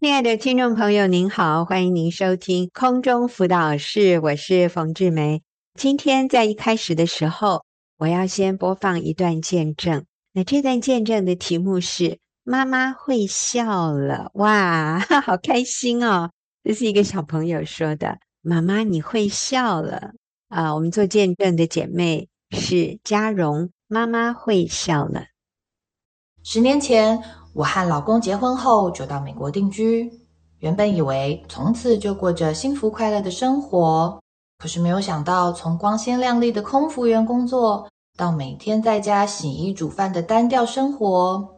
亲爱的听众朋友，您好，欢迎您收听空中辅导室，我是冯志梅。今天在一开始的时候，我要先播放一段见证。那这段见证的题目是“妈妈会笑了”，哇，好开心哦！这是一个小朋友说的：“妈妈，你会笑了。”啊，我们做见证的姐妹是嘉荣，妈妈会笑了。十年前，我和老公结婚后就到美国定居，原本以为从此就过着幸福快乐的生活，可是没有想到，从光鲜亮丽的空服员工作到每天在家洗衣煮饭的单调生活，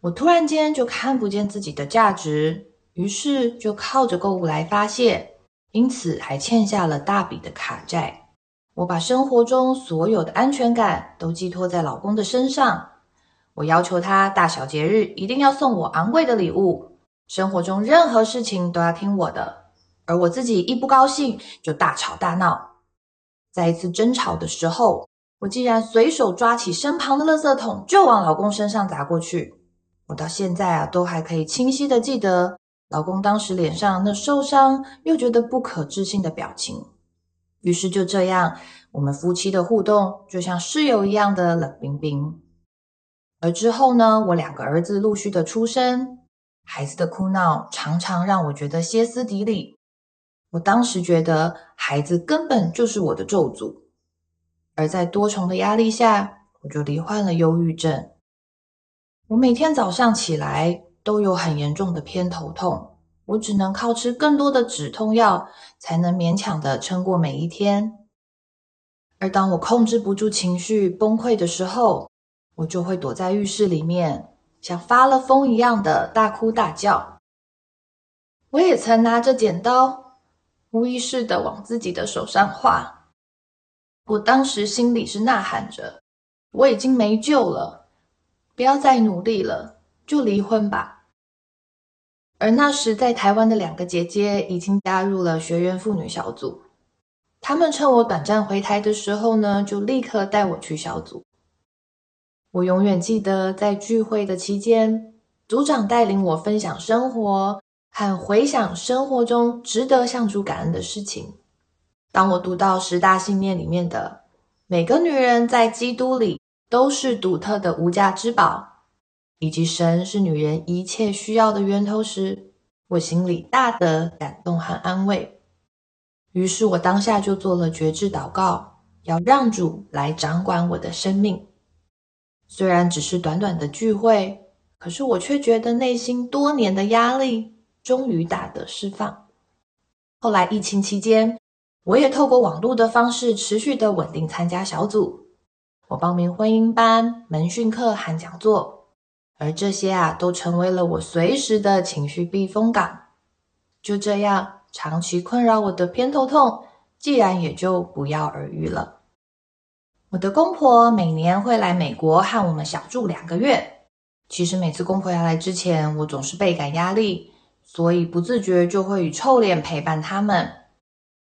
我突然间就看不见自己的价值，于是就靠着购物来发泄，因此还欠下了大笔的卡债。我把生活中所有的安全感都寄托在老公的身上。我要求他大小节日一定要送我昂贵的礼物，生活中任何事情都要听我的，而我自己一不高兴就大吵大闹。在一次争吵的时候，我竟然随手抓起身旁的垃圾桶就往老公身上砸过去。我到现在啊都还可以清晰地记得老公当时脸上那受伤又觉得不可置信的表情。于是就这样，我们夫妻的互动就像室友一样的冷冰冰。而之后呢，我两个儿子陆续的出生，孩子的哭闹常常让我觉得歇斯底里。我当时觉得孩子根本就是我的咒诅，而在多重的压力下，我就罹患了忧郁症。我每天早上起来都有很严重的偏头痛，我只能靠吃更多的止痛药才能勉强的撑过每一天。而当我控制不住情绪崩溃的时候，我就会躲在浴室里面，像发了疯一样的大哭大叫。我也曾拿着剪刀，无意识的往自己的手上划。我当时心里是呐喊着：我已经没救了，不要再努力了，就离婚吧。而那时在台湾的两个姐姐已经加入了学员妇女小组，她们趁我短暂回台的时候呢，就立刻带我去小组。我永远记得，在聚会的期间，组长带领我分享生活和回想生活中值得向主感恩的事情。当我读到十大信念里面的“每个女人在基督里都是独特的无价之宝”，以及神是女人一切需要的源头时，我心里大得感动和安慰。于是我当下就做了决志祷告，要让主来掌管我的生命。虽然只是短短的聚会，可是我却觉得内心多年的压力终于大得释放。后来疫情期间，我也透过网络的方式持续的稳定参加小组，我报名婚姻班、门训课和讲座，而这些啊都成为了我随时的情绪避风港。就这样，长期困扰我的偏头痛，既然也就不药而愈了。我的公婆每年会来美国和我们小住两个月。其实每次公婆要来之前，我总是倍感压力，所以不自觉就会以臭脸陪伴他们。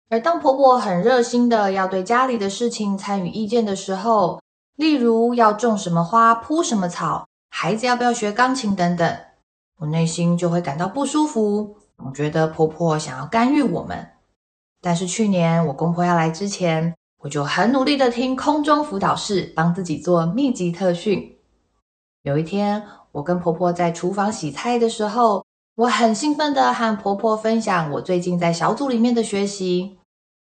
而当婆婆很热心的要对家里的事情参与意见的时候，例如要种什么花、铺什么草、孩子要不要学钢琴等等，我内心就会感到不舒服。总觉得婆婆想要干预我们。但是去年我公婆要来之前，我就很努力的听空中辅导室，帮自己做密集特训。有一天，我跟婆婆在厨房洗菜的时候，我很兴奋的和婆婆分享我最近在小组里面的学习。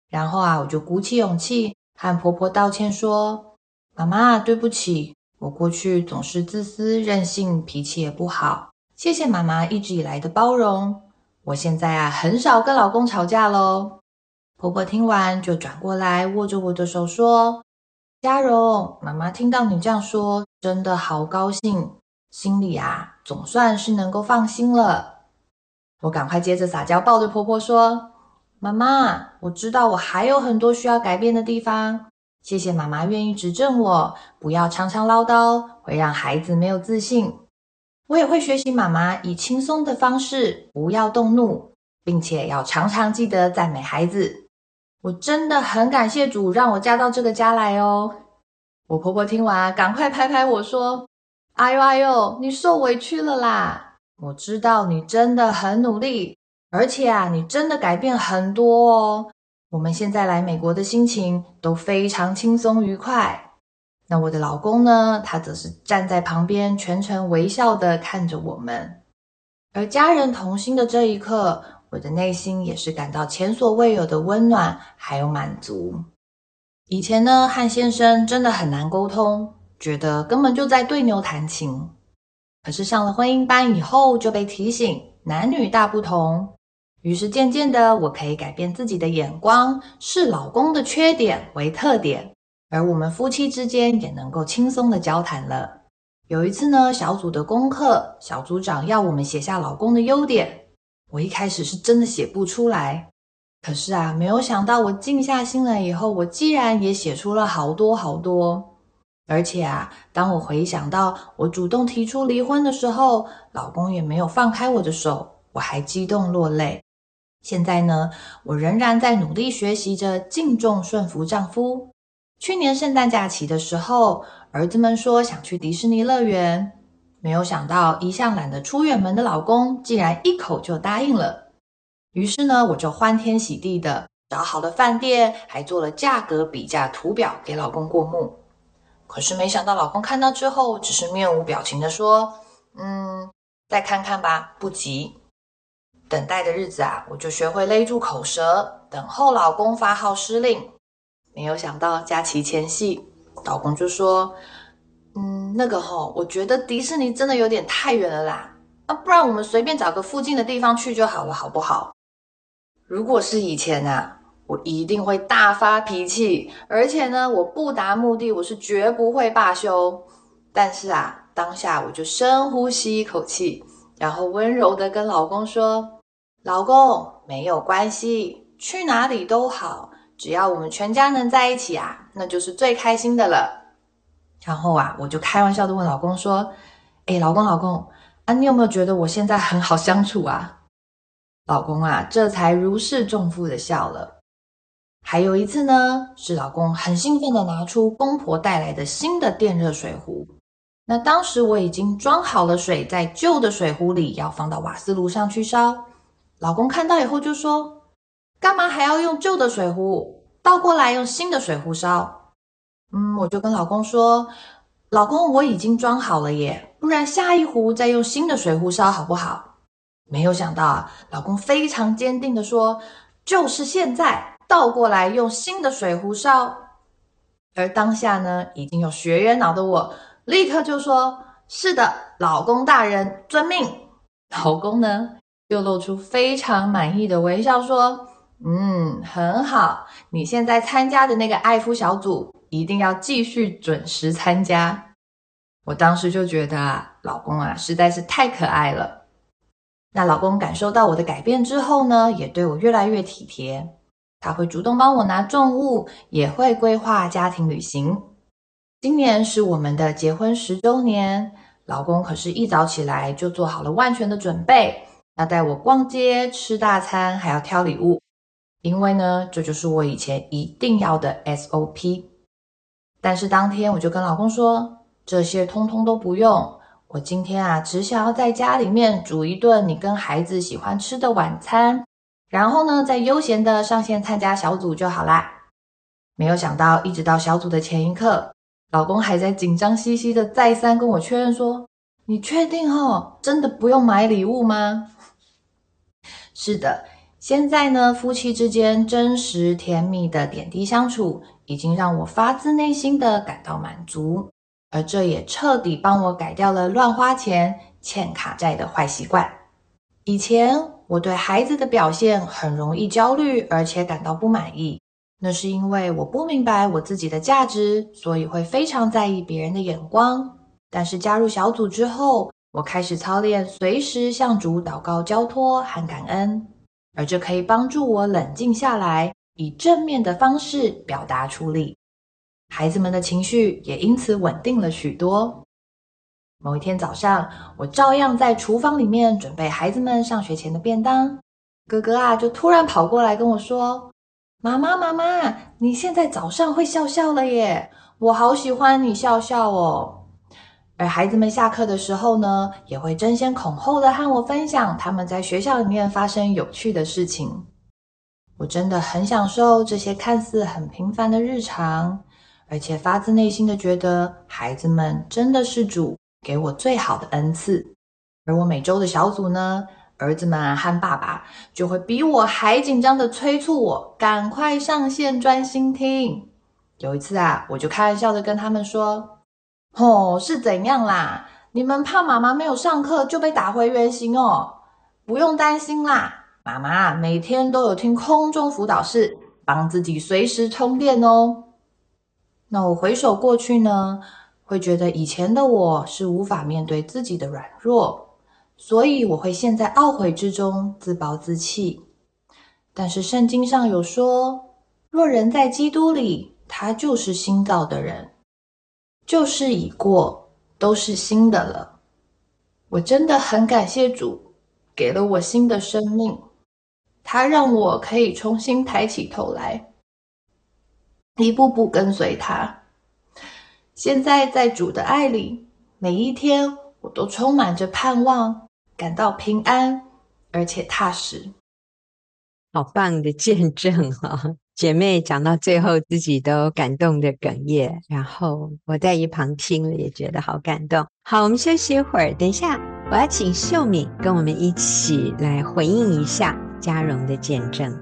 然后啊，我就鼓起勇气和婆婆道歉说：“妈妈，对不起，我过去总是自私任性，脾气也不好。谢谢妈妈一直以来的包容。我现在啊，很少跟老公吵架喽。”婆婆听完就转过来握着我的手说：“嘉荣，妈妈听到你这样说，真的好高兴，心里啊总算是能够放心了。”我赶快接着撒娇，抱着婆婆说：“妈妈，我知道我还有很多需要改变的地方，谢谢妈妈愿意指正我，不要常常唠叨，会让孩子没有自信。我也会学习妈妈以轻松的方式，不要动怒，并且要常常记得赞美孩子。”我真的很感谢主让我嫁到这个家来哦。我婆婆听完，赶快拍拍我说：“哎呦哎呦，你受委屈了啦！我知道你真的很努力，而且啊，你真的改变很多哦。我们现在来美国的心情都非常轻松愉快。那我的老公呢？他则是站在旁边，全程微笑的看着我们。而家人同心的这一刻，我的内心也是感到前所未有的温暖，还有满足。以前呢，和先生真的很难沟通，觉得根本就在对牛弹琴。可是上了婚姻班以后，就被提醒男女大不同。于是渐渐的，我可以改变自己的眼光，视老公的缺点为特点，而我们夫妻之间也能够轻松的交谈了。有一次呢，小组的功课，小组长要我们写下老公的优点，我一开始是真的写不出来，可是啊，没有想到我静下心来以后，我竟然也写出了好多好多。而且啊，当我回想到我主动提出离婚的时候，老公也没有放开我的手，我还激动落泪。现在呢，我仍然在努力学习着敬重顺服丈夫。去年圣诞假期的时候，儿子们说想去迪士尼乐园，没有想到一向懒得出远门的老公竟然一口就答应了。于是呢，我就欢天喜地的找好了饭店，还做了价格比价图表给老公过目。可是没想到老公看到之后，只是面无表情的说：“嗯，再看看吧，不急。”等待的日子啊，我就学会勒住口舌，等候老公发号施令。没有想到假期前夕，老公就说：“嗯，那个吼，我觉得迪士尼真的有点太远了啦，啊，不然我们随便找个附近的地方去就好了，好不好？”如果是以前啊，我一定会大发脾气，而且呢，我不达目的，我是绝不会罢休。但是啊，当下我就深呼吸一口气，然后温柔地跟老公说。老公，没有关系，去哪里都好，只要我们全家能在一起啊，那就是最开心的了。然后啊，我就开玩笑的问老公说：“诶，老公，老公，啊，你有没有觉得我现在很好相处啊？”老公啊，这才如释重负的笑了。还有一次呢，是老公很兴奋的拿出公婆带来的新的电热水壶。那当时我已经装好了水，在旧的水壶里，要放到瓦斯炉上去烧。老公看到以后就说：“干嘛还要用旧的水壶？倒过来用新的水壶烧。”嗯，我就跟老公说：“老公，我已经装好了耶，不然下一壶再用新的水壶烧好不好？”没有想到啊，老公非常坚定地说：“就是现在，倒过来用新的水壶烧。”而当下呢，已经有学员脑的我，立刻就说：“是的，老公大人，遵命。”老公呢？又露出非常满意的微笑，说：“嗯，很好。你现在参加的那个爱夫小组，一定要继续准时参加。”我当时就觉得啊，老公啊，实在是太可爱了。那老公感受到我的改变之后呢，也对我越来越体贴。他会主动帮我拿重物，也会规划家庭旅行。今年是我们的结婚十周年，老公可是一早起来就做好了万全的准备。要带我逛街、吃大餐，还要挑礼物，因为呢，这就是我以前一定要的 SOP。但是当天我就跟老公说，这些通通都不用，我今天啊，只想要在家里面煮一顿你跟孩子喜欢吃的晚餐，然后呢，再悠闲的上线参加小组就好啦。没有想到，一直到小组的前一刻，老公还在紧张兮兮的再三跟我确认说：“你确定哦，真的不用买礼物吗？”是的，现在呢，夫妻之间真实甜蜜的点滴相处，已经让我发自内心的感到满足，而这也彻底帮我改掉了乱花钱、欠卡债的坏习惯。以前我对孩子的表现很容易焦虑，而且感到不满意，那是因为我不明白我自己的价值，所以会非常在意别人的眼光。但是加入小组之后，我开始操练，随时向主祷告、交托和感恩，而这可以帮助我冷静下来，以正面的方式表达出力。孩子们的情绪也因此稳定了许多。某一天早上，我照样在厨房里面准备孩子们上学前的便当，哥哥啊就突然跑过来跟我说：“妈妈，妈妈，你现在早上会笑笑了耶！我好喜欢你笑笑哦。”而孩子们下课的时候呢，也会争先恐后的和我分享他们在学校里面发生有趣的事情。我真的很享受这些看似很平凡的日常，而且发自内心的觉得孩子们真的是主给我最好的恩赐。而我每周的小组呢，儿子们和爸爸就会比我还紧张的催促我赶快上线专心听。有一次啊，我就开玩笑的跟他们说。哦，是怎样啦？你们怕妈妈没有上课就被打回原形哦？不用担心啦，妈妈每天都有听空中辅导室，帮自己随时充电哦。那我回首过去呢，会觉得以前的我是无法面对自己的软弱，所以我会陷在懊悔之中，自暴自弃。但是圣经上有说，若人在基督里，他就是新造的人。旧事已过，都是新的了。我真的很感谢主，给了我新的生命，他让我可以重新抬起头来，一步步跟随他。现在在主的爱里，每一天我都充满着盼望，感到平安而且踏实。好棒的见证啊！姐妹讲到最后，自己都感动的哽咽，然后我在一旁听了，也觉得好感动。好，我们休息一会儿，等一下我要请秀敏跟我们一起来回应一下佳蓉的见证。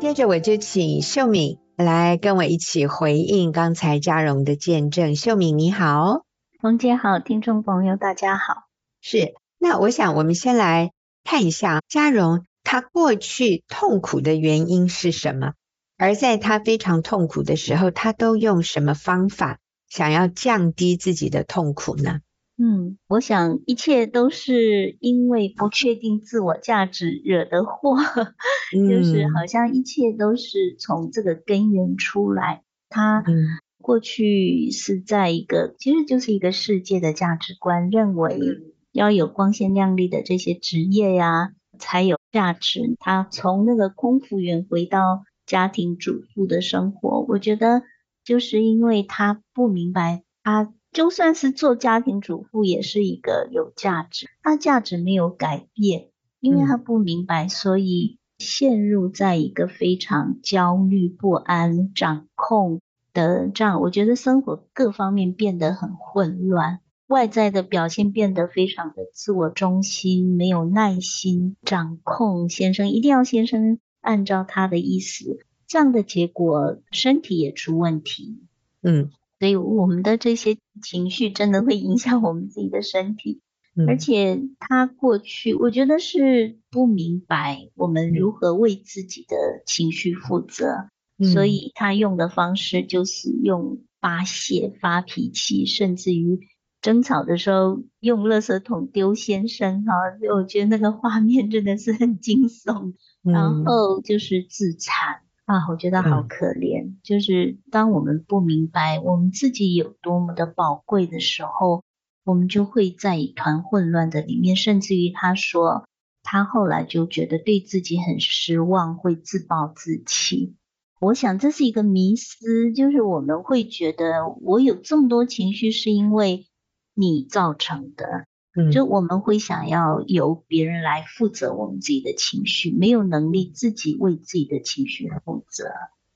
接着我就请秀敏来跟我一起回应刚才嘉荣的见证。秀敏你好，冯姐好，听众朋友大家好。是，那我想我们先来看一下佳蓉她过去痛苦的原因是什么，而在他非常痛苦的时候，他都用什么方法想要降低自己的痛苦呢？嗯，我想一切都是因为不确定自我价值惹的祸，嗯、就是好像一切都是从这个根源出来。他过去是在一个，其实就是一个世界的价值观，认为要有光鲜亮丽的这些职业呀，才有价值。他从那个空服员回到家庭主妇的生活，我觉得就是因为他不明白他。就算是做家庭主妇，也是一个有价值。他价值没有改变，因为他不明白，所以陷入在一个非常焦虑不安、掌控的这样。我觉得生活各方面变得很混乱，外在的表现变得非常的自我中心，没有耐心掌控先生，一定要先生按照他的意思，这样的结果，身体也出问题。嗯。所以我们的这些情绪真的会影响我们自己的身体，嗯、而且他过去我觉得是不明白我们如何为自己的情绪负责，嗯、所以他用的方式就是用发泄、发脾气，甚至于争吵的时候用垃圾桶丢先生啊！我觉得那个画面真的是很惊悚，嗯、然后就是自残。啊，我觉得好可怜。嗯、就是当我们不明白我们自己有多么的宝贵的时候，我们就会在一团混乱的里面。甚至于他说，他后来就觉得对自己很失望，会自暴自弃。我想这是一个迷思，就是我们会觉得我有这么多情绪是因为你造成的。嗯就我们会想要由别人来负责我们自己的情绪，没有能力自己为自己的情绪负责。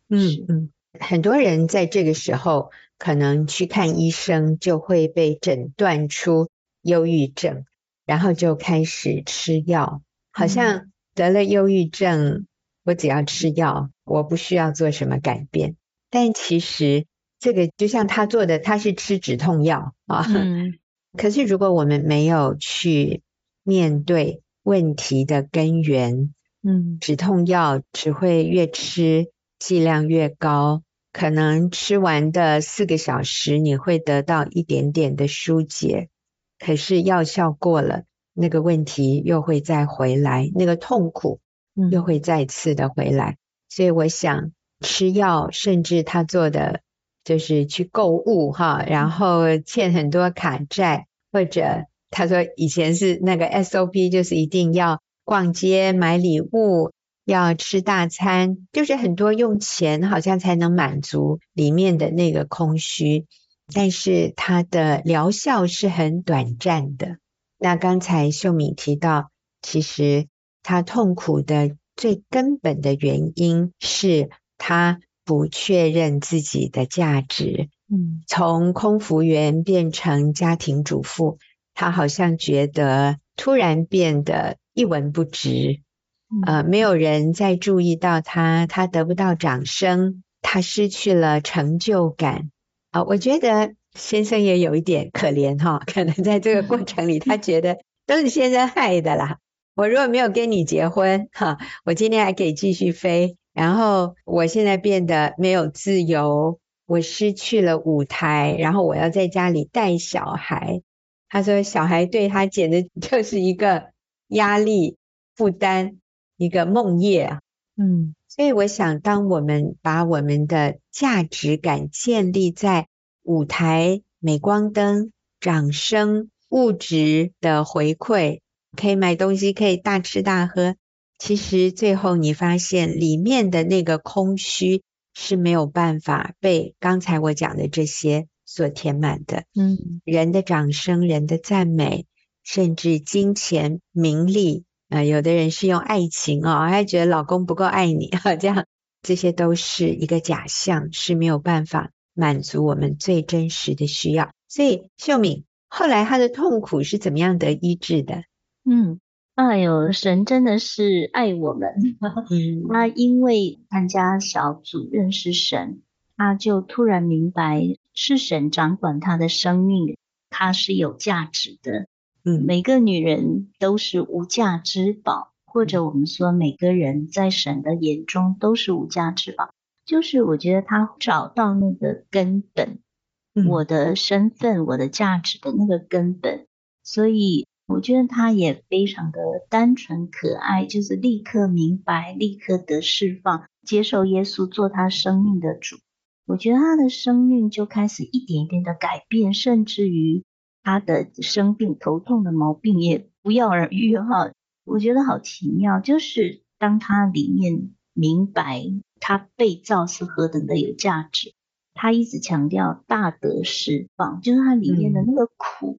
嗯嗯，很多人在这个时候可能去看医生，就会被诊断出忧郁症，然后就开始吃药，好像得了忧郁症，我只要吃药，我不需要做什么改变。但其实这个就像他做的，他是吃止痛药啊。嗯 可是，如果我们没有去面对问题的根源，嗯，止痛药只会越吃剂量越高，可能吃完的四个小时你会得到一点点的疏解，可是药效过了，那个问题又会再回来，那个痛苦又会再次的回来。嗯，所以，我想吃药，甚至他做的就是去购物哈，然后欠很多卡债。或者他说以前是那个 SOP，就是一定要逛街买礼物，要吃大餐，就是很多用钱好像才能满足里面的那个空虚，但是它的疗效是很短暂的。那刚才秀敏提到，其实他痛苦的最根本的原因是他不确认自己的价值。嗯，从空服员变成家庭主妇，她好像觉得突然变得一文不值。呃，没有人再注意到她，她得不到掌声，她失去了成就感。啊、呃，我觉得先生也有一点可怜哈，可能在这个过 程里，他觉得都是先生害的啦。我如果没有跟你结婚，哈，我今天还可以继续飞。然后我现在变得没有自由，我失去了舞台，然后我要在家里带小孩。他说，小孩对他简直 就是一个压力负担。一个梦魇啊，嗯，所以我想，当我们把我们的价值感建立在舞台、镁光灯、掌声、物质的回馈，可以买东西，可以大吃大喝，其实最后你发现里面的那个空虚是没有办法被刚才我讲的这些所填满的。嗯，人的掌声、人的赞美，甚至金钱、名利。啊、呃，有的人是用爱情哦，还觉得老公不够爱你啊，这样这些都是一个假象，是没有办法满足我们最真实的需要。所以秀敏后来她的痛苦是怎么样得医治的？嗯，哎呦，神真的是爱我们。嗯，他因为参加小组认识神，他就突然明白是神掌管他的生命，他是有价值的。嗯，每个女人都是无价之宝，或者我们说每个人在神的眼中都是无价之宝。就是我觉得他找到那个根本，我的身份、我的价值的那个根本。所以我觉得他也非常的单纯可爱，就是立刻明白，立刻得释放，接受耶稣做他生命的主。我觉得他的生命就开始一点一点的改变，甚至于。他的生病、头痛的毛病也不药而愈哈，我觉得好奇妙。就是当他里面明白他被造是何等的有价值，他一直强调大德释放，就是他里面的那个苦、嗯、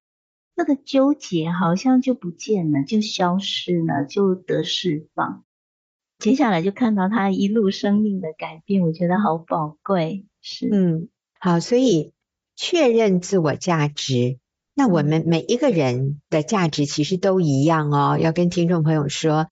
那个纠结，好像就不见了，就消失了，就得释放。接下来就看到他一路生命的改变，我觉得好宝贵。是，嗯，好，所以确认自我价值。那我们每一个人的价值其实都一样哦。要跟听众朋友说，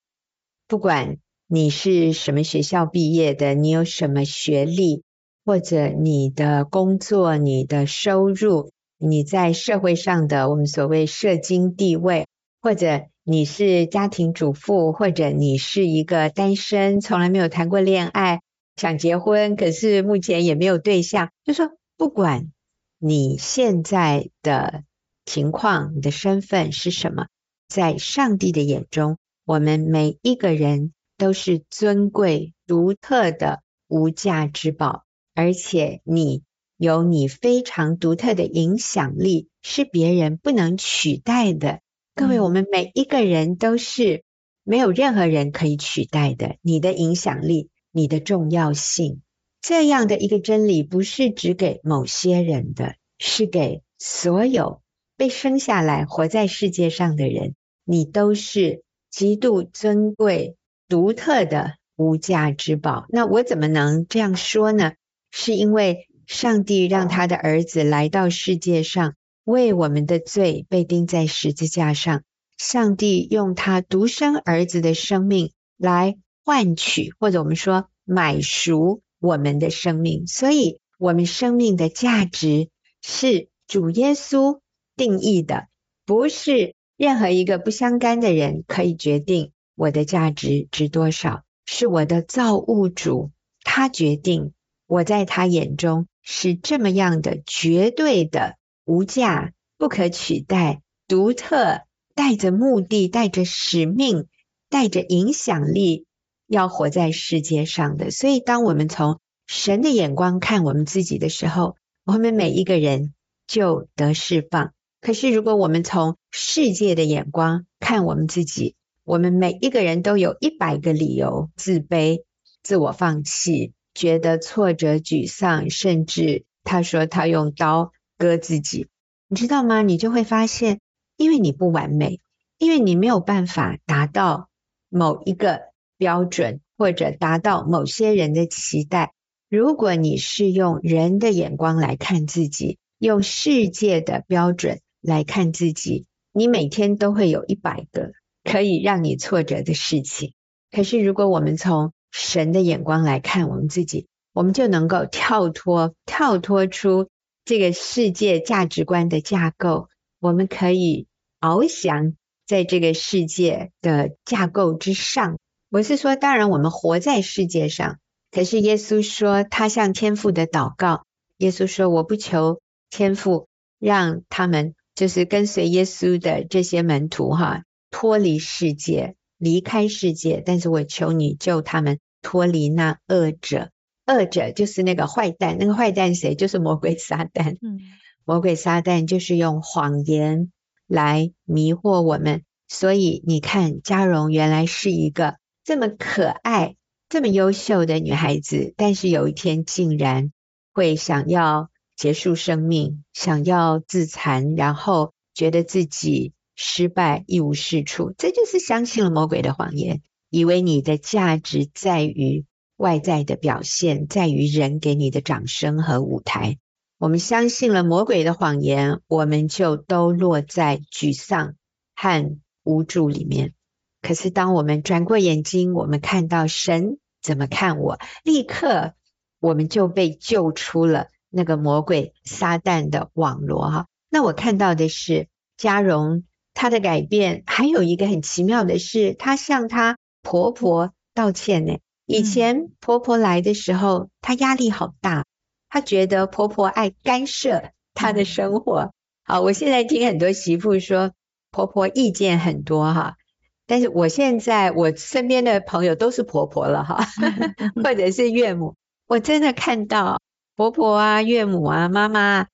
不管你是什么学校毕业的，你有什么学历，或者你的工作、你的收入，你在社会上的我们所谓社经地位，或者你是家庭主妇，或者你是一个单身，从来没有谈过恋爱，想结婚，可是目前也没有对象，就说不管你现在的。情况，你的身份是什么？在上帝的眼中，我们每一个人都是尊贵、独特的无价之宝，而且你有你非常独特的影响力，是别人不能取代的。各位，我们每一个人都是没有任何人可以取代的。你的影响力，你的重要性，这样的一个真理，不是只给某些人的，是给所有。被生下来活在世界上的人，你都是极度尊贵、独特的无价之宝。那我怎么能这样说呢？是因为上帝让他的儿子来到世界上，为我们的罪被钉在十字架上。上帝用他独生儿子的生命来换取，或者我们说买赎我们的生命。所以，我们生命的价值是主耶稣。定义的不是任何一个不相干的人可以决定我的价值值多少，是我的造物主，他决定我在他眼中是这么样的绝对的无价、不可取代、独特，带着目的、带着使命、带着影响力，要活在世界上的。所以，当我们从神的眼光看我们自己的时候，我们每一个人就得释放。可是如果我们从世界的眼光看我们自己，我们每一个人都有一百个理由自卑、自我放弃、觉得挫折、沮丧，甚至他说他用刀割自己，你知道吗？你就会发现，因为你不完美，因为你没有办法达到某一个标准，或者达到某些人的期待。如果你是用人的眼光来看自己，用世界的标准来看自己，你每天都会有一百个可以让你挫折的事情。可是，如果我们从神的眼光来看我们自己，我们就能够跳脱、跳脱出这个世界价值观的架构，我们可以翱翔在这个世界的架构之上。我是说，当然我们活在世界上。可是耶稣说，他向天父的祷告。耶稣说：“我不求天父让他们就是跟随耶稣的这些门徒哈，脱离世界，离开世界。但是我求你救他们脱离那恶者。恶者就是那个坏蛋，那个坏蛋谁？就是魔鬼撒旦。嗯，魔鬼撒旦就是用谎言来迷惑我们。所以你看，嘉荣原来是一个这么可爱。”这么优秀的女孩子，但是有一天竟然会想要结束生命，想要自残，然后觉得自己失败，一无是处。这就是相信了魔鬼的谎言，以为你的价值在于外在的表现，在于人给你的掌声和舞台。我们相信了魔鬼的谎言，我们就都落在沮丧和无助里面。可是，当我们转过眼睛，我们看到神怎么看我，立刻我们就被救出了那个魔鬼撒旦的网罗哈。那我看到的是嘉荣他的改变，还有一个很奇妙的是，他向他婆婆道歉呢。以前婆婆来的时候，她压力好大，她觉得婆婆爱干涉她的生活。好，我现在听很多媳妇说，婆婆意见很多哈。但是我现在我身边的朋友都是婆婆了哈，或者是岳母，我真的看到婆婆啊、岳母啊、妈妈，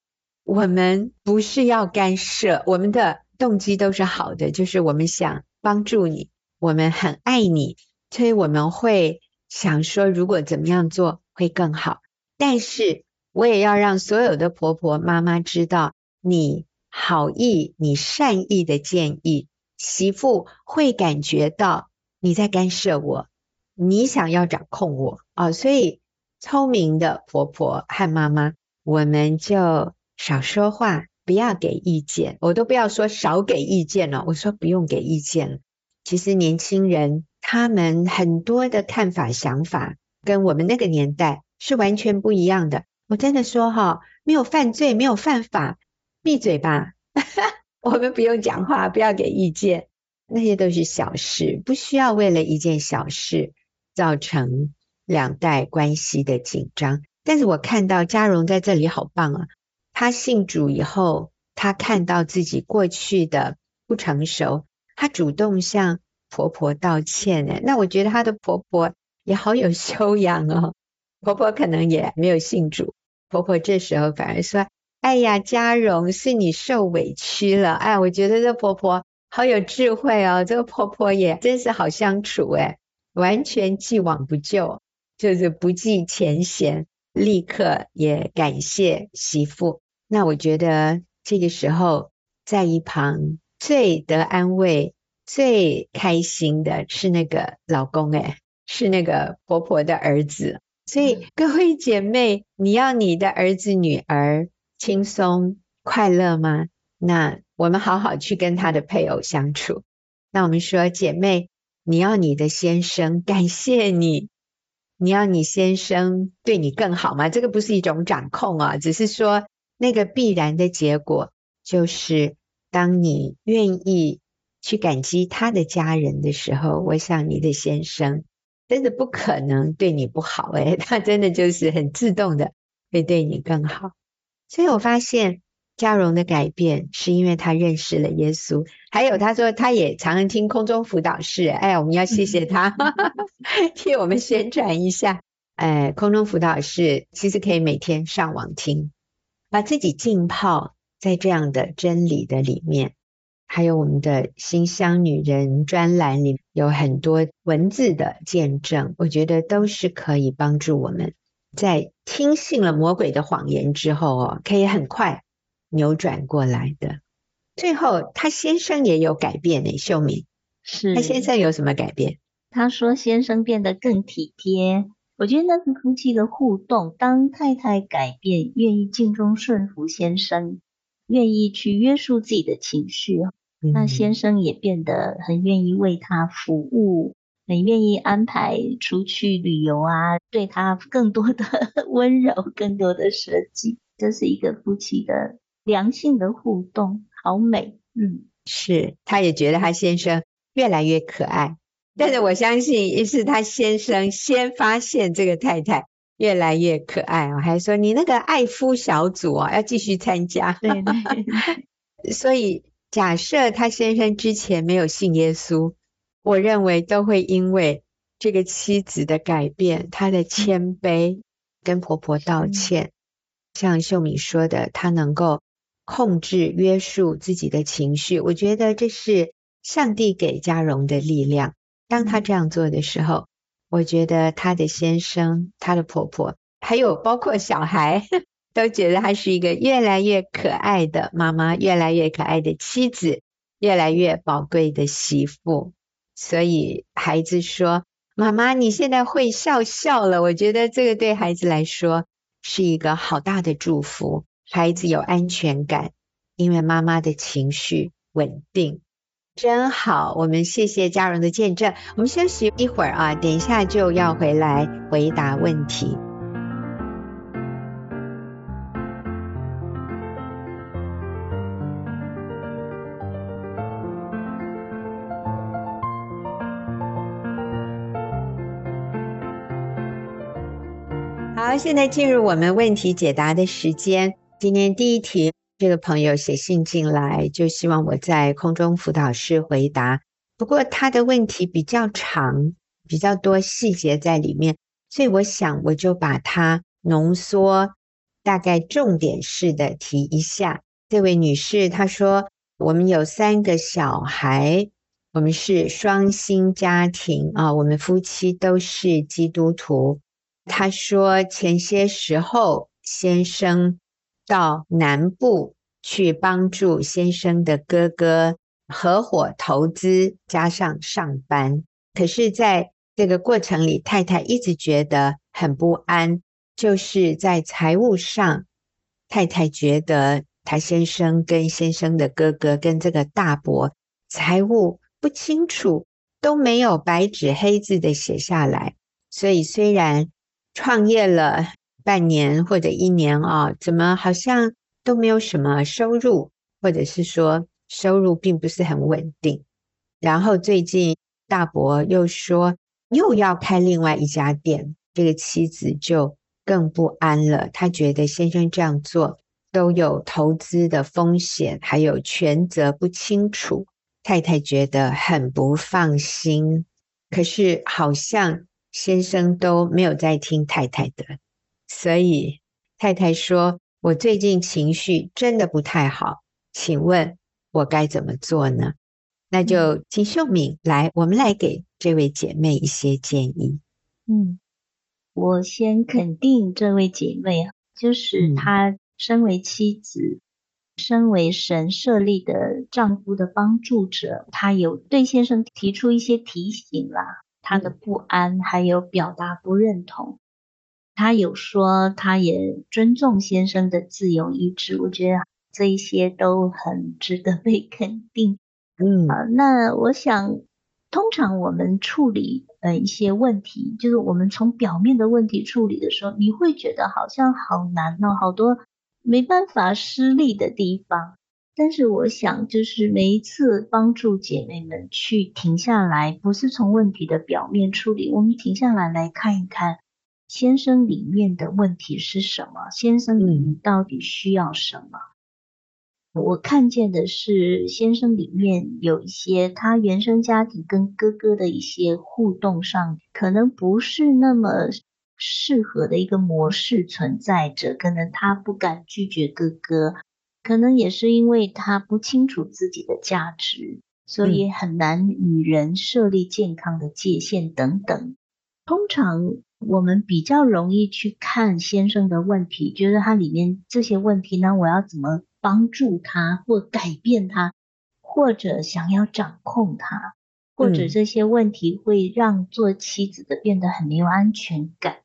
我们不是要干涉，我们的动机都是好的，就是我们想帮助你，我们很爱你，所以我们会想说，如果怎么样做会更好。但是我也要让所有的婆婆妈妈知道，你好意、你善意的建议。媳妇会感觉到你在干涉我，你想要掌控我啊，所以聪明的婆婆和妈妈，我们就少说话，不要给意见。我都不要说少给意见了，我说不用给意见了。其实年轻人他们很多的看法、想法跟我们那个年代是完全不一样的。我真的说哈，没有犯罪，没有犯法，闭嘴吧。我们不用讲话，不要给意见，那些都是小事，不需要为了一件小事造成两代关系的紧张。但是我看到嘉荣在这里好棒啊！他信主以后，他看到自己过去的不成熟，她主动向婆婆道歉呢。那我觉得她的婆婆也好有修养哦。婆婆可能也没有信主，婆婆这时候反而说。哎呀，佳蓉是你受委屈了。哎，我觉得这婆婆好有智慧哦，这个婆婆也真是好相处哎，完全既往不咎，就是不计前嫌，立刻也感谢媳妇。那我觉得这个时候在一旁最得安慰、最开心的是那个老公哎，是那个婆婆的儿子。所以各位姐妹，你要你的儿子女儿。轻松快乐吗？那我们好好去跟他的配偶相处。那我们说，姐妹，你要你的先生感谢你，你要你先生对你更好吗？这个不是一种掌控啊，只是说那个必然的结果就是，当你愿意去感激他的家人的时候，我想你的先生真的不可能对你不好，诶，他真的就是很自动的会对你更好。所以我发现嘉荣的改变是因为他认识了耶稣，还有他说他也常常听空中辅导室，哎，我们要谢谢他 替我们宣传一下。哎，空中辅导室其实可以每天上网听，把自己浸泡在这样的真理的里面，还有我们的新香女人专栏里有很多文字的见证，我觉得都是可以帮助我们在听信了魔鬼的谎言之后哦，可以很快扭转过来的。最后，他先生也有改变呢，秀敏，是，他先生有什么改变？他说先生变得更体贴。我觉得那是夫妻的互动。当太太改变，愿意尽忠顺服先生，愿意去约束自己的情绪，嗯、那先生也变得很愿意为他服务，很愿意安排出去旅游啊，对他更多的 温柔，更多的设计。这是一个夫妻的良性的互动，好美。嗯，是，他也觉得他先生越来越可爱。但是我相信，也是他先生先发现这个太太越来越可爱哦，还说你那个爱夫小组啊，要继续参加。对对。所以假设他先生之前没有信耶稣，我认为都会因为这个妻子的改变，他的谦卑，跟婆婆道歉，像秀敏说的，他能够控制约束自己的情绪，我觉得这是上帝给嘉荣的力量。当她这样做的时候，我觉得她的先生、她的婆婆，还有包括小孩，都觉得她是一个越来越可爱的妈妈，越来越可爱的妻子，越来越宝贵的媳妇。所以孩子说：“妈妈，你现在会笑笑了。”我觉得这个对孩子来说是一个好大的祝福。孩子有安全感，因为妈妈的情绪稳定。真好，我们谢谢佳荣的见证。我们休息一会儿啊，等一下就要回来回答问题。好，现在进入我们问题解答的时间。今天第一题。这个朋友写信进来，就希望我在空中辅导室回答。不过他的问题比较长，比较多细节在里面，所以我想我就把它浓缩，大概重点式的提一下。这位女士她说：“我们有三个小孩，我们是双薪家庭啊，我们夫妻都是基督徒。”她说：“前些时候先生。”到南部去帮助先生的哥哥合伙投资，加上上班。可是，在这个过程里，太太一直觉得很不安，就是在财务上，太太觉得她先生跟先生的哥哥跟这个大伯财务不清楚，都没有白纸黑字的写下来。所以，虽然创业了。半年或者一年啊，怎么好像都没有什么收入，或者是说收入并不是很稳定。然后最近大伯又说又要开另外一家店，这个妻子就更不安了。她觉得先生这样做都有投资的风险，还有权责不清楚，太太觉得很不放心。可是好像先生都没有在听太太的。所以太太说：“我最近情绪真的不太好，请问我该怎么做呢？”那就请秀敏来，我们来给这位姐妹一些建议。嗯，我先肯定这位姐妹，就是她身为妻子，嗯、身为神设立的丈夫的帮助者，她有对先生提出一些提醒啦，她的不安，还有表达不认同。他有说，他也尊重先生的自由意志，我觉得这一些都很值得被肯定。嗯，啊，那我想，通常我们处理呃一些问题，就是我们从表面的问题处理的时候，你会觉得好像好难哦，好多没办法施力的地方。但是我想，就是每一次帮助姐妹们去停下来，不是从问题的表面处理，我们停下来来看一看。先生里面的问题是什么？先生里面到底需要什么？嗯、我看见的是，先生里面有一些他原生家庭跟哥哥的一些互动上，可能不是那么适合的一个模式存在着。可能他不敢拒绝哥哥，可能也是因为他不清楚自己的价值，所以很难与人设立健康的界限等等。通常我们比较容易去看先生的问题，觉得他里面这些问题呢，我要怎么帮助他或改变他，或者想要掌控他，或者这些问题会让做妻子的变得很没有安全感。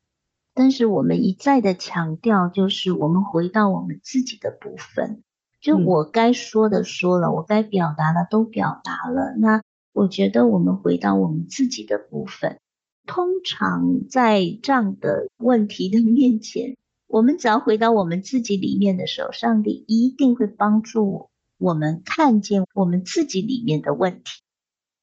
但是我们一再的强调，就是我们回到我们自己的部分，就我该说的说了，我该表达的都表达了。那我觉得我们回到我们自己的部分。通常在这样的问题的面前，我们只要回到我们自己里面的时候，上帝一定会帮助我们看见我们自己里面的问题，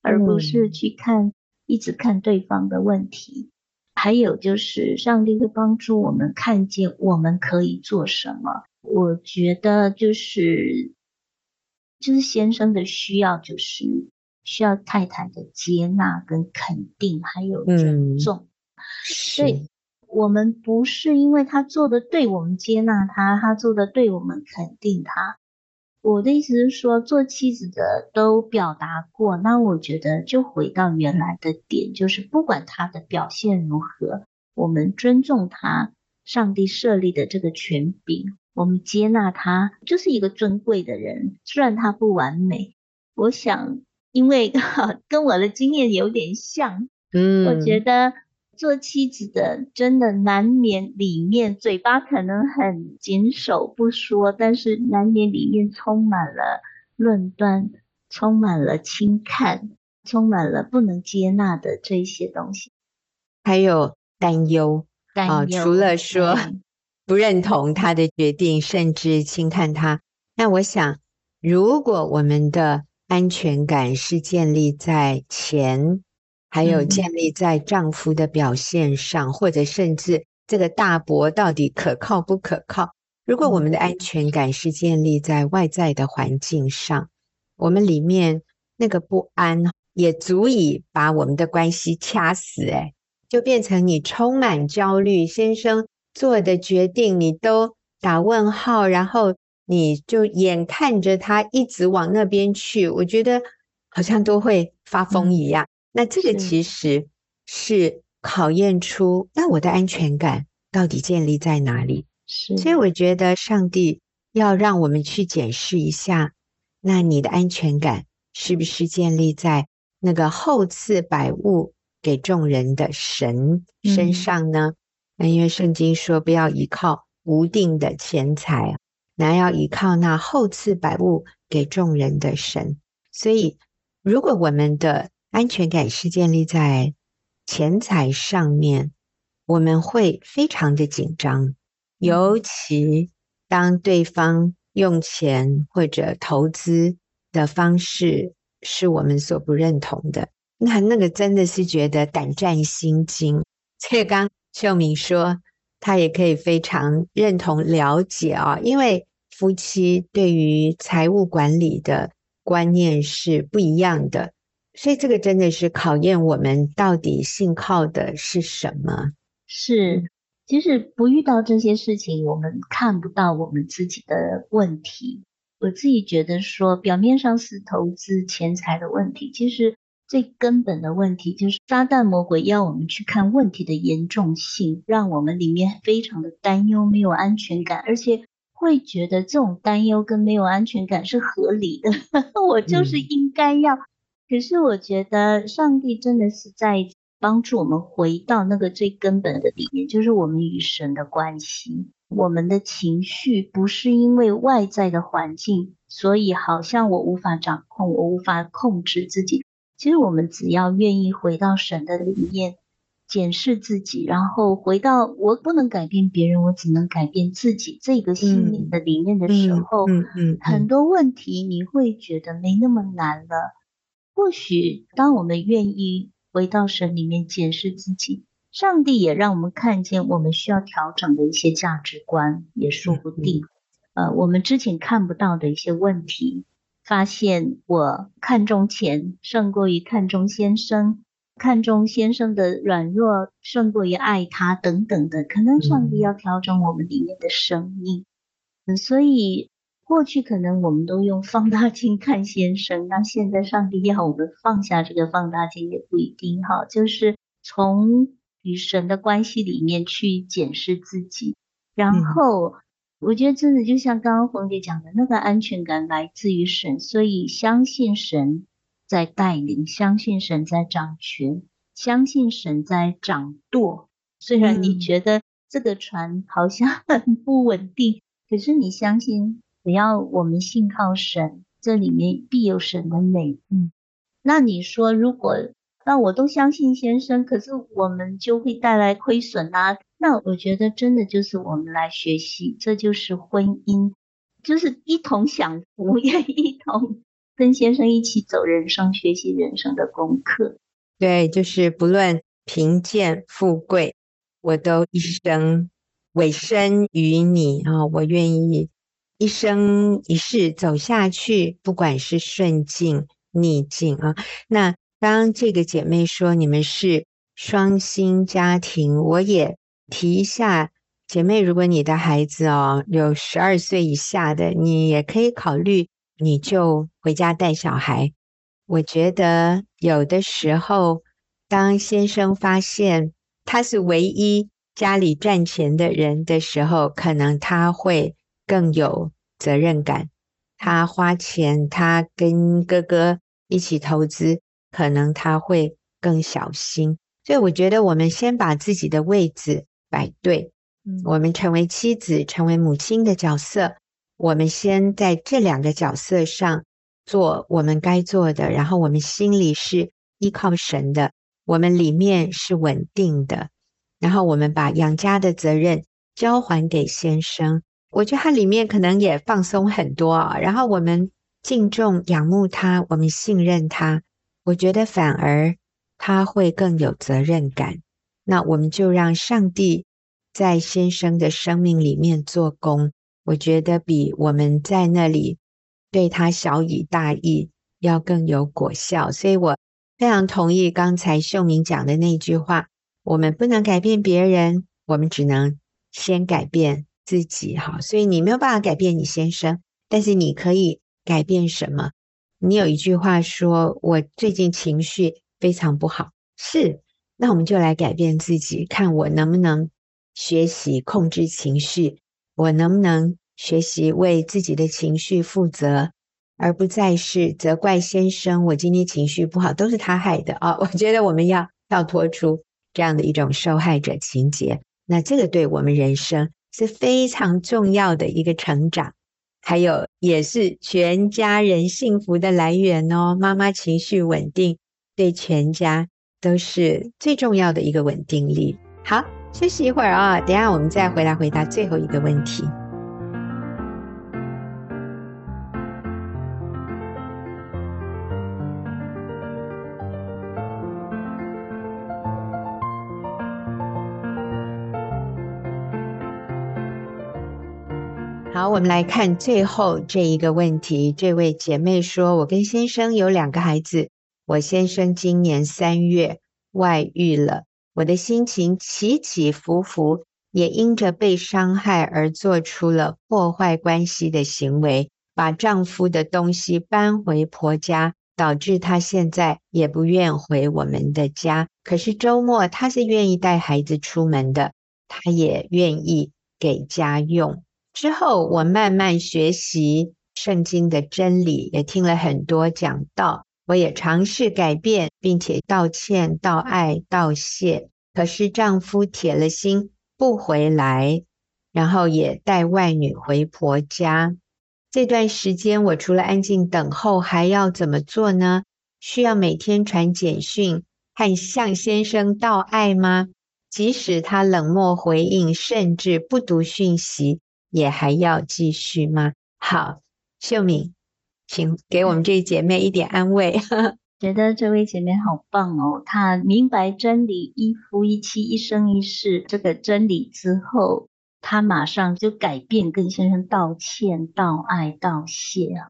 而不是去看一直看对方的问题。还有就是，上帝会帮助我们看见我们可以做什么。我觉得就是就是先生的需要就是。需要太太的接纳跟肯定，还有尊重。嗯、所以，我们不是因为他做的对，我们接纳他；他做的对，我们肯定他。我的意思是说，做妻子的都表达过，那我觉得就回到原来的点，就是不管他的表现如何，我们尊重他，上帝设立的这个权柄，我们接纳他，就是一个尊贵的人。虽然他不完美，我想。因为 跟我的经验有点像，嗯，我觉得做妻子的真的难免里面嘴巴可能很谨守不说，但是难免里面充满了论断，充满了轻看，充满了不能接纳的这些东西，还有担忧，担忧，哦，除了说 不认同他的决定，甚至轻看他，那我想，如果我们的安全感是建立在钱，还有建立在丈夫的表现上，嗯、或者甚至这个大伯到底可靠不可靠？如果我们的安全感是建立在外在的环境上，我们里面那个不安也足以把我们的关系掐死。诶，就变成你充满焦虑，先生做的决定你都打问号，然后。你就眼看着他一直往那边去，我觉得好像都会发疯一样。嗯、那这个其实是考验出那我的安全感到底建立在哪里？是，所以我觉得上帝要让我们去检视一下，那你的安全感是不是建立在那个厚赐百物给众人的神身上呢？那、嗯、因为圣经说不要依靠无定的钱财。乃要依靠那厚赐百物给众人的神，所以如果我们的安全感是建立在钱财上面，我们会非常的紧张，尤其当对方用钱或者投资的方式是我们所不认同的，那那个真的是觉得胆战心惊。所以刚秀敏说，他也可以非常认同了解啊，因为。夫妻对于财务管理的观念是不一样的，所以这个真的是考验我们到底信靠的是什么。是，其实不遇到这些事情，我们看不到我们自己的问题。我自己觉得说，表面上是投资钱财的问题，其实最根本的问题就是撒旦魔鬼要我们去看问题的严重性，让我们里面非常的担忧，没有安全感，而且。会觉得这种担忧跟没有安全感是合理的，我就是应该要。嗯、可是我觉得上帝真的是在帮助我们回到那个最根本的里面，就是我们与神的关系。我们的情绪不是因为外在的环境，所以好像我无法掌控，我无法控制自己。其实我们只要愿意回到神的里面。检视自己，然后回到我不能改变别人，我只能改变自己这个心灵的里面的时候，嗯嗯，嗯，嗯，很多问题你会觉得没那么难了。或许当我们愿意回到神里面检视自己，上帝也让我们看见我们需要调整的一些价值观，也说不定。呃，我们之前看不到的一些问题，发现我看重钱胜过于看重先生。看重先生的软弱胜过于爱他等等的，可能上帝要调整我们里面的生命。嗯，所以过去可能我们都用放大镜看先生，那现在上帝要我们放下这个放大镜也不一定哈，就是从与神的关系里面去检视自己。然后我觉得真的就像刚刚冯姐讲的，那个安全感来自于神，所以相信神在带领，相信神在掌权，相信神在掌舵。虽然你觉得这个船好像 很不稳定，可是你相信。只要我们信靠神，这里面必有神的美。嗯，那你说，如果那我都相信先生，可是我们就会带来亏损啊？那我觉得真的就是我们来学习，这就是婚姻，就是一同享福，也一同跟先生一起走人生，学习人生的功课。对，就是不论贫贱富贵，我都一生委身于你啊，我愿意。一生一世走下去，不管是顺境逆境啊。那当这个姐妹说你们是双薪家庭，我也提一下，姐妹，如果你的孩子哦有十二岁以下的，你也可以考虑，你就回家带小孩。我觉得有的时候，当先生发现他是唯一家里赚钱的人的时候，可能他会。更有责任感，他花钱，他跟哥哥一起投资，可能他会更小心。所以我觉得，我们先把自己的位置摆对，嗯，我们成为妻子、成为母亲的角色，我们先在这两个角色上做我们该做的，然后我们心里是依靠神的，我们里面是稳定的，然后我们把养家的责任交还给先生。我觉得他里面可能也放松很多啊，然后我们敬重、仰慕他，我们信任他。我觉得反而他会更有责任感。那我们就让上帝在先生的生命里面做工。我觉得比我们在那里对他小以大义要更有果效。所以我非常同意刚才秀明讲的那句话：我们不能改变别人，我们只能先改变。自己哈，所以你没有办法改变你先生，但是你可以改变什么？你有一句话说：“我最近情绪非常不好。”是，那我们就来改变自己，看我能不能学习控制情绪，我能不能学习为自己的情绪负责，而不再是责怪先生。我今天情绪不好，都是他害的啊！我觉得我们要跳脱出这样的一种受害者情节，那这个对我们人生。是非常重要的一个成长，还有也是全家人幸福的来源哦。妈妈情绪稳定，对全家都是最重要的一个稳定力。好，休息一会儿啊，等下我们再回来回答最后一个问题。好，我们来看最后这一个问题。这位姐妹说：“我跟先生有两个孩子，我先生今年三月外遇了，我的心情起起伏伏，也因着被伤害而做出了破坏关系的行为，把丈夫的东西搬回婆家，导致他现在也不愿回我们的家。可是周末他是愿意带孩子出门的，他也愿意给家用。”之后，我慢慢学习圣经的真理，也听了很多讲道。我也尝试改变，并且道歉、道爱、道谢。可是丈夫铁了心不回来，然后也带外女回婆家。这段时间，我除了安静等候，还要怎么做呢？需要每天传简讯和向先生道爱吗？即使他冷漠回应，甚至不读讯息。也还要继续吗？好，秀敏，请给我们这姐妹一点安慰。觉得这位姐妹好棒哦，她明白真理，一夫一妻，一生一世这个真理之后，她马上就改变，跟先生道歉、道爱、道谢啊。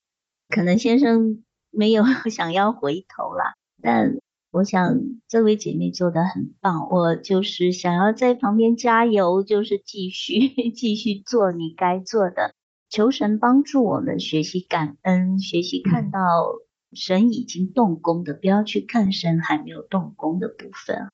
可能先生 没有 想要回头啦，但。我想这位姐妹做得很棒，我就是想要在旁边加油，就是继续继续做你该做的。求神帮助我们学习感恩，学习看到神已经动工的，不要去看神还没有动工的部分。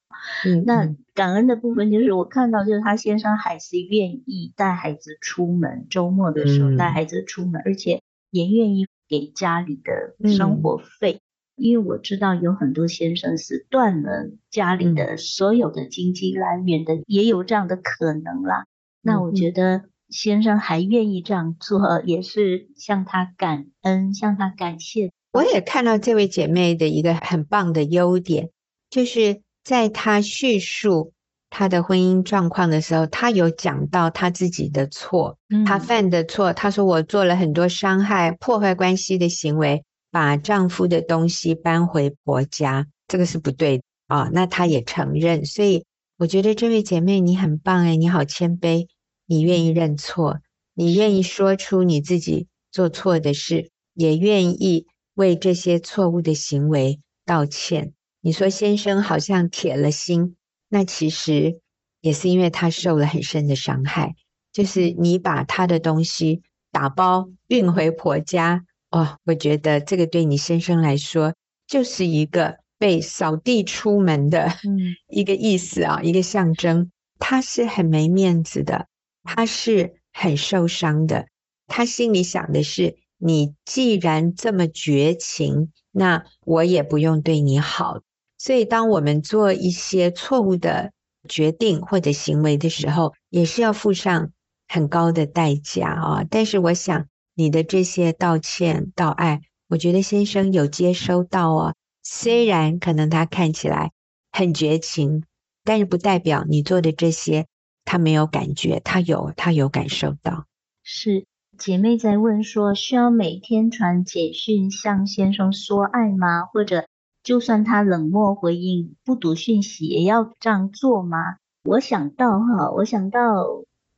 嗯，那感恩的部分就是我看到，就是他先生还是愿意带孩子出门，周末的时候带孩子出门，而且也愿意给家里的生活费。因为我知道有很多先生是断了家里的所有的经济来源的，也有这样的可能啦。那我觉得。先生还愿意这样做，也是向他感恩，向他感谢。我也看到这位姐妹的一个很棒的优点，就是在她叙述她的婚姻状况的时候，她有讲到她自己的错，她犯的错。她说：“我做了很多伤害、破坏关系的行为，把丈夫的东西搬回婆家，这个是不对的啊。”那她也承认，所以我觉得这位姐妹你很棒哎，你好谦卑。你愿意认错，你愿意说出你自己做错的事，也愿意为这些错误的行为道歉。你说先生好像铁了心，那其实也是因为他受了很深的伤害。就是你把他的东西打包运回婆家，哦，我觉得这个对你先生来说就是一个被扫地出门的 一个意思啊，一个象征。他是很没面子的。他是很受伤的，他心里想的是：你既然这么绝情，那我也不用对你好。所以，当我们做一些错误的决定或者行为的时候，也是要付上很高的代价啊。但是，我想你的这些道歉、道爱，我觉得先生有接收到哦。虽然可能他看起来很绝情，但是不代表你做的这些。他没有感觉，他有，他有感受到。是姐妹在问说，需要每天传简讯向先生说爱吗？或者就算他冷漠回应、不读讯息，也要这样做吗？我想到哈，我想到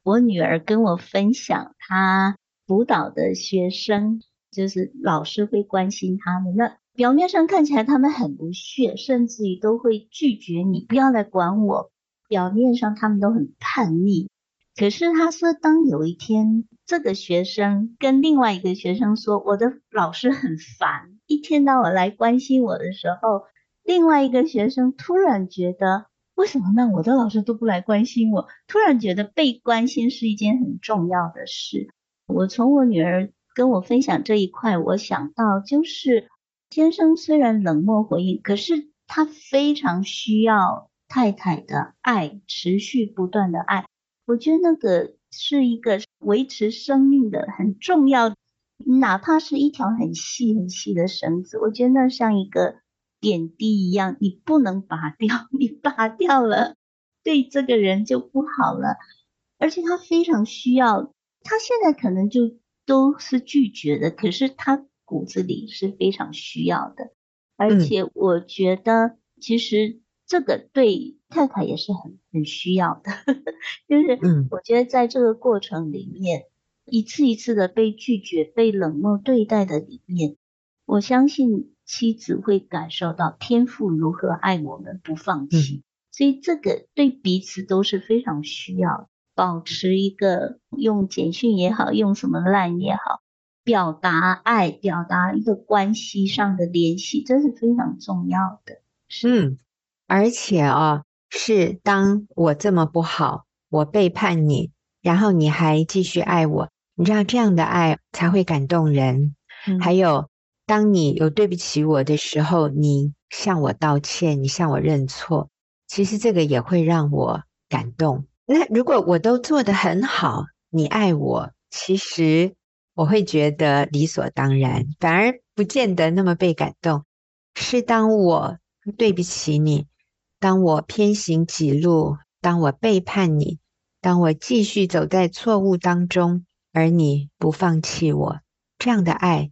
我女儿跟我分享，她辅导的学生，就是老师会关心他们。那表面上看起来他们很不屑，甚至于都会拒绝你，不要来管我。表面上他们都很叛逆，可是他说，当有一天这个学生跟另外一个学生说：“我的老师很烦，一天到晚来关心我的时候”，另外一个学生突然觉得：“为什么呢？我的老师都不来关心我？”突然觉得被关心是一件很重要的事。我从我女儿跟我分享这一块，我想到就是先生虽然冷漠回应，可是他非常需要。太太的爱，持续不断的爱，我觉得那个是一个维持生命的很重要，哪怕是一条很细很细的绳子，我觉得那像一个点滴一样，你不能拔掉，你拔掉了，对这个人就不好了。而且他非常需要，他现在可能就都是拒绝的，可是他骨子里是非常需要的。而且我觉得其实。这个对太太也是很很需要的，就是我觉得在这个过程里面，嗯、一次一次的被拒绝、被冷漠对待的里面，我相信妻子会感受到天父如何爱我们不放弃，嗯、所以这个对彼此都是非常需要，保持一个用简讯也好，用什么 LINE 也好，表达爱，表达一个关系上的联系，这是非常重要的。是。嗯而且哦，是当我这么不好，我背叛你，然后你还继续爱我，你知道这样的爱才会感动人。嗯、还有，当你有对不起我的时候，你向我道歉，你向我认错，其实这个也会让我感动。那如果我都做得很好，你爱我，其实我会觉得理所当然，反而不见得那么被感动。是当我对不起你。当我偏行己路，当我背叛你，当我继续走在错误当中，而你不放弃我，这样的爱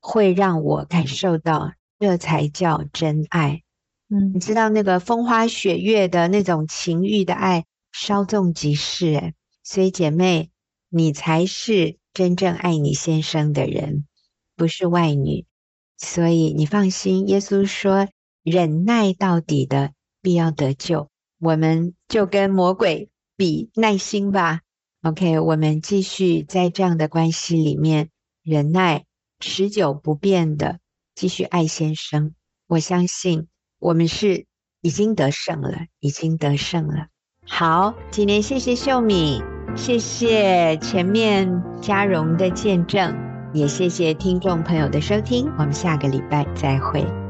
会让我感受到，这才叫真爱。嗯，你知道那个风花雪月的那种情欲的爱，稍纵即逝。哎，所以姐妹，你才是真正爱你先生的人，不是外女。所以你放心，耶稣说，忍耐到底的。必要得救，我们就跟魔鬼比耐心吧。OK，我们继续在这样的关系里面忍耐，持久不变的继续爱先生。我相信我们是已经得胜了，已经得胜了。好，今天谢谢秀敏，谢谢前面佳荣的见证，也谢谢听众朋友的收听。我们下个礼拜再会。